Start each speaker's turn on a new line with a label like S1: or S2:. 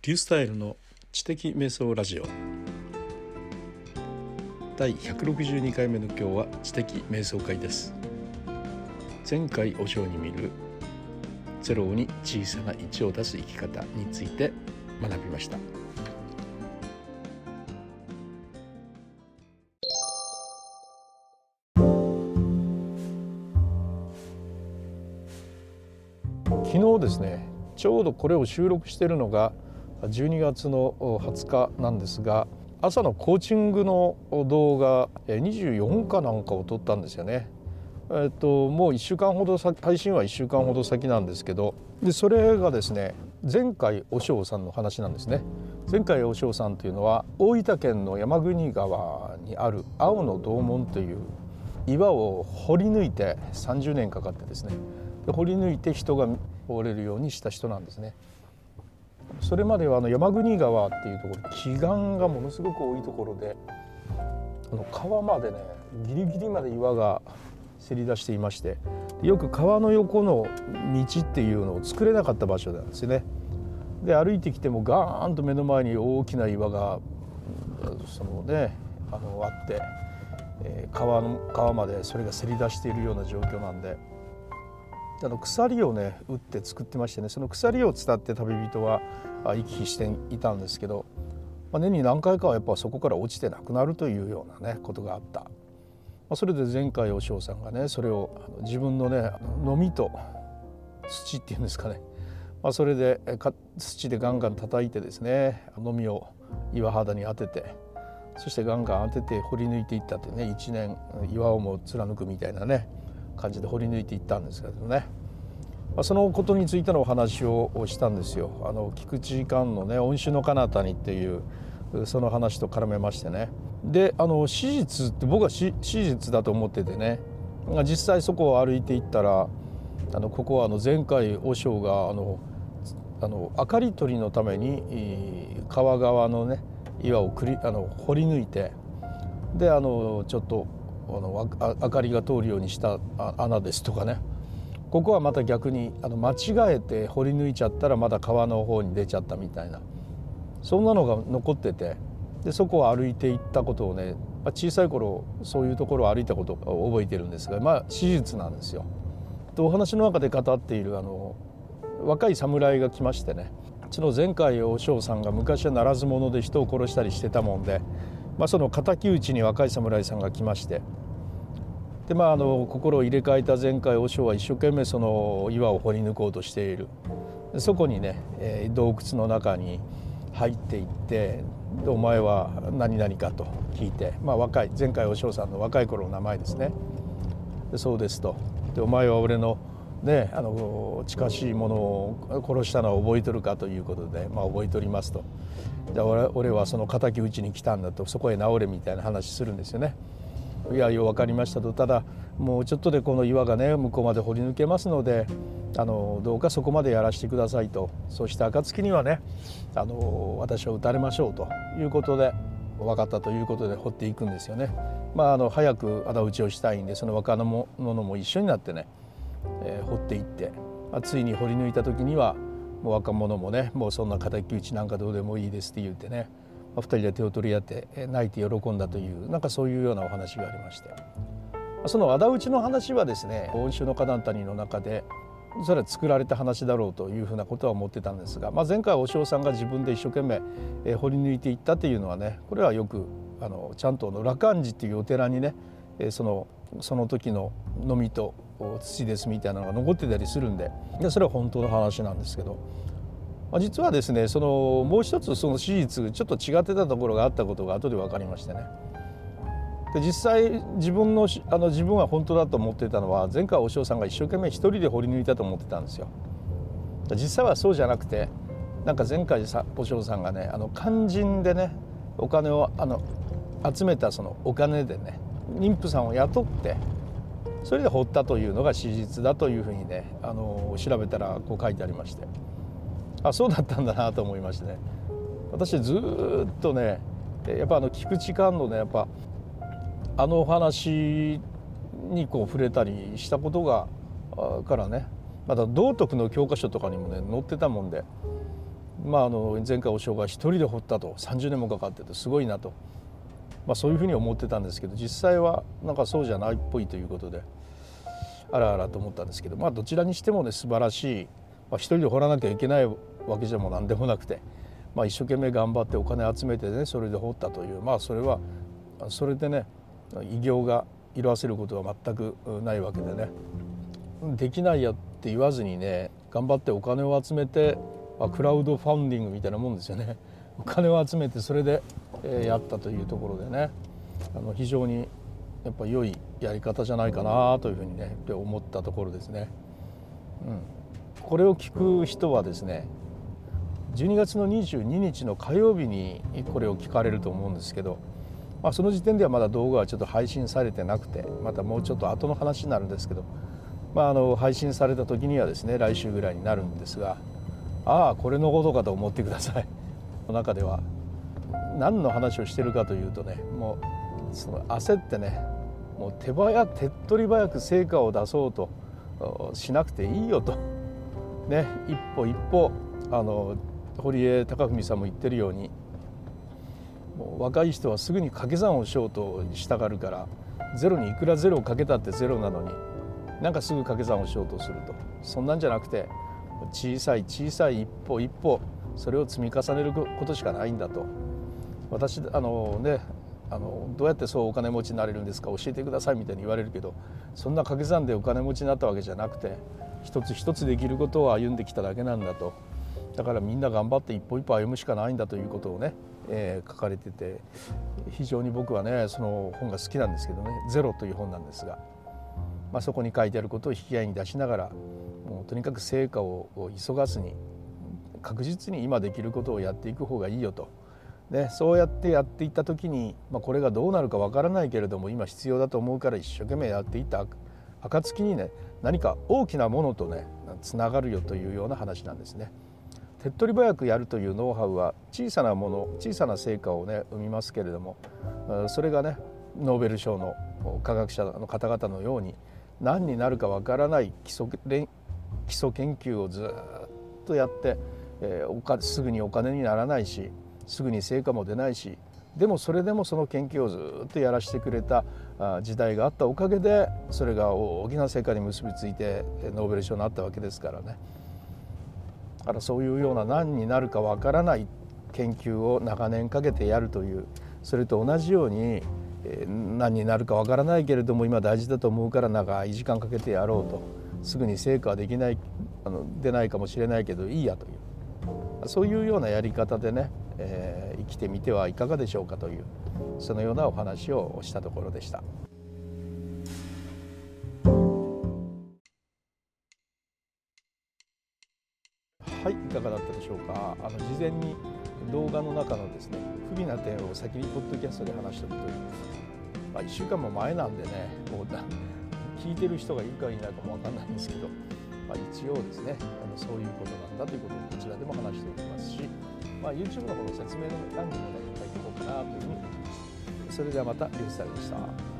S1: リュースタイルの知的瞑想ラジオ。第162回目の今日は知的瞑想会です。前回お章に見るゼロに小さな1を出す生き方について学びました。昨日ですねちょうどこれを収録しているのが12月の20日なんですが朝のコーチングの動画24かなんかを撮ったんですよね。えっと、もう1週間ほど配信は1週間ほど先なんですけどでそれがですね前回お尚さんの話なんですね前回お尚さんというのは大分県の山国川にある青の洞門という岩を掘り抜いて30年かかってですねで掘り抜いて人が通れるようにした人なんですね。それまではあの山国川っていうところ奇岩がものすごく多いところであの川までねギリギリまで岩がせり出していましてよく川の横の道っていうのを作れなかった場所なんですよね。で歩いてきてもガーンと目の前に大きな岩がそのねあのあって、えー、川の川までそれがせり出しているような状況なんで。あの鎖をね打って作ってましてねその鎖を伝って旅人は行き来していたんですけど、まあ、年に何回かはやっぱそこから落ちてなくなるというようなねことがあった、まあ、それで前回お尚さんがねそれを自分のねのみと土っていうんですかね、まあ、それで土でガンガン叩いてですねのみを岩肌に当ててそしてガンガン当てて掘り抜いていったってね一年岩をも貫くみたいなね感じで掘り抜いていったんですけどね、まあ、そのことについてのお話をしたんですよ。あの菊池館のね「恩師の彼方に」っていうその話と絡めましてね。であの史実って僕は史実だと思っててね。実際そこを歩いていったらあのここはあの前回和尚があのあの明かり取りのために川側のね岩をくりあの掘り抜いてであのちょっとあの明かりが通るようにした穴ですとかね。ここはまた逆にあの間違えて掘り抜いちゃったらまだ川の方に出ちゃったみたいな。そんなのが残ってて。でそこを歩いていったことをね、まあ、小さい頃そういうところを歩いたことを覚えてるんですがまあ史実なんですよ。とお話の中で語っているあの若い侍が来ましてね。その前回お尚さんが昔はならず者で人を殺したりしてたもんでまあ、その敵討ちに若い侍さんが来ましてで、まあ、あの心を入れ替えた前回和尚は一生懸命その岩を掘り抜こうとしているそこにね、えー、洞窟の中に入っていって「お前は何々か?」と聞いて、まあ、若い前回和尚さんの若い頃の名前ですね。そうですとで「お前は俺のね、あの近しいものを殺したのは覚えてるかということで、まあ、覚えておりますとじゃあ俺はその敵討ちに来たんだとそこへ治れみたいな話するんですよね。いやよう分かりましたとただもうちょっとでこの岩がね向こうまで掘り抜けますのであのどうかそこまでやらせてくださいとそした暁にはねあの私は撃たれましょうということで分かったということで掘っていくんですよね。まあ、あの早く仇討ちをしたいんでその若者も一緒になってね、え、掘っていって、あ、ついに掘り抜いた時にはもう若者もねもうそんな敵討ちなんかどうでもいいですって言ってね、まあ、2人で手を取り合って泣いて喜んだというなんかそういうようなお話がありまして。その仇討ちの話はですね「恩衆の花壇谷」の中でそれは作られた話だろうというふうなことは思ってたんですが、まあ、前回お尚さんが自分で一生懸命、掘り抜いていったというのはねこれはよくあのちゃんとの羅漢寺っていうお寺にねそのその時ののみと土ですみたいなのが残ってたりするんで。でそれは本当の話なんですけど、まあ、実はですねそのもう一つその史実ちょっと違ってたところがあったことが後で分かりましてね。で実際自分のあの自分は本当だと思ってたのは前回お尚さんが一生懸命一人で掘り抜いたと思ってたんですよ。実際はそうじゃなくてなんか前回さお尚さんがねあの肝心でねお金をあの集めたそのお金でね妊婦さんを雇ってそれで掘ったというのが史実だというふうにねあの調べたらこう書いてありまして。あそうだったんだなと思いましてね。私ずっとねやっぱあの菊池寛のねやっぱあのお話にこう触れたりしたことがからねまた道徳の教科書とかにもね載ってたもんで。まあ、あの前回お正が一人で掘ったと30年もかかっててすごいなと、まあ、そういうふうに思ってたんですけど実際はなんかそうじゃないっぽいということであらあらと思ったんですけど、まあ、どちらにしてもね素晴らしい、まあ、一人で掘らなきゃいけないわけじゃもう何でもなくて、まあ、一生懸命頑張ってお金集めてねそれで掘ったというまあそれはそれでね偉業が色あせることは全くないわけでねできないやって言わずにね頑張ってお金を集めてまあ、クラウドファンディングみたいなもんですよね。お金を集めてそれで、えやったというところでねあの非常にやっぱ良いやり方じゃないかなというふうにね思ったところですね。うん、これを聞く人はですね12月の22日の火曜日にこれを聞かれると思うんですけど、まあ、その時点ではまだ動画はちょっと配信されてなくてまたもうちょっと後の話になるんですけど、まあ、あの配信された時にはですね来週ぐらいになるんですがああこれのことかと思ってください。の中では。何の話をしてるかというとねもうその焦ってねもう手早手っ取り早く成果を出そうとしなくていいよと。ね一歩一歩あの堀江貴文さんも言ってるようにもう若い人はすぐに掛け算をしようとしたがるからゼロにいくらゼロをかけたってゼロなのになんかすぐ掛け算をしようとすると。そんなんじゃなくて小さい小さい一歩一歩それを積み重ねることしかないんだと。私あのねあのどうやってそうお金持ちになれるんですか教えてくださいみたいに言われるけどそんな掛け算でお金持ちになったわけじゃなくて一つ一つできることを歩んできただけなんだと。だからみんな頑張って一歩一歩歩むしかないんだということをね、えー、書かれてて非常に僕はねその本が好きなんですけどね「ゼロ」という本なんですが、まあ、そこに書いてあることを引き合いに出しながらもうとにかく成果を急がずに確実に今できることをやっていく方がいいよと、ね、そうやってやっていった時に、まあ、これがどうなるかわからないけれども今必要だと思うから一生懸命やっていった暁にね何か大きなものとねつながるよというような話なんですね。手っ取り早くやるというノウハウは小さなもの小さな成果をね生みますけれどもそれがねノーベル賞の科学者の方々のように何になるかわからない基礎基礎研究をずっとやって、えー、おかすぐにお金にならないしすぐに成果も出ないしでもそれでもその研究をずっとやらせてくれた時代があったおかげでそれが大きな成果に結びついてノーベル賞になったわけですからね。だからそういうような何になるかわからない研究を長年かけてやるというそれと同じように何になるかわからないけれども今大事だと思うから長い時間かけてやろうと。すぐに成果はできないあの出ないかもしれないけどいいやというそういうようなやり方でね、えー、生きてみてはいかがでしょうかというそのようなお話をしたところでした。はい、いかがだったでしょうか。あの事前に動画の中のですね不備な点を先にポッドキャストで話しておくという、まあ、1週間も前なんでねもう聞いてる人がいるかいないかも分かんないんですけど、まあ、一応ですねあのそういうことなんだということをこちらでも話しておきますし、まあ、YouTube のこの説明の欄にもね書いていこうかなというふうに思います。それではまたリュウスタイルでした。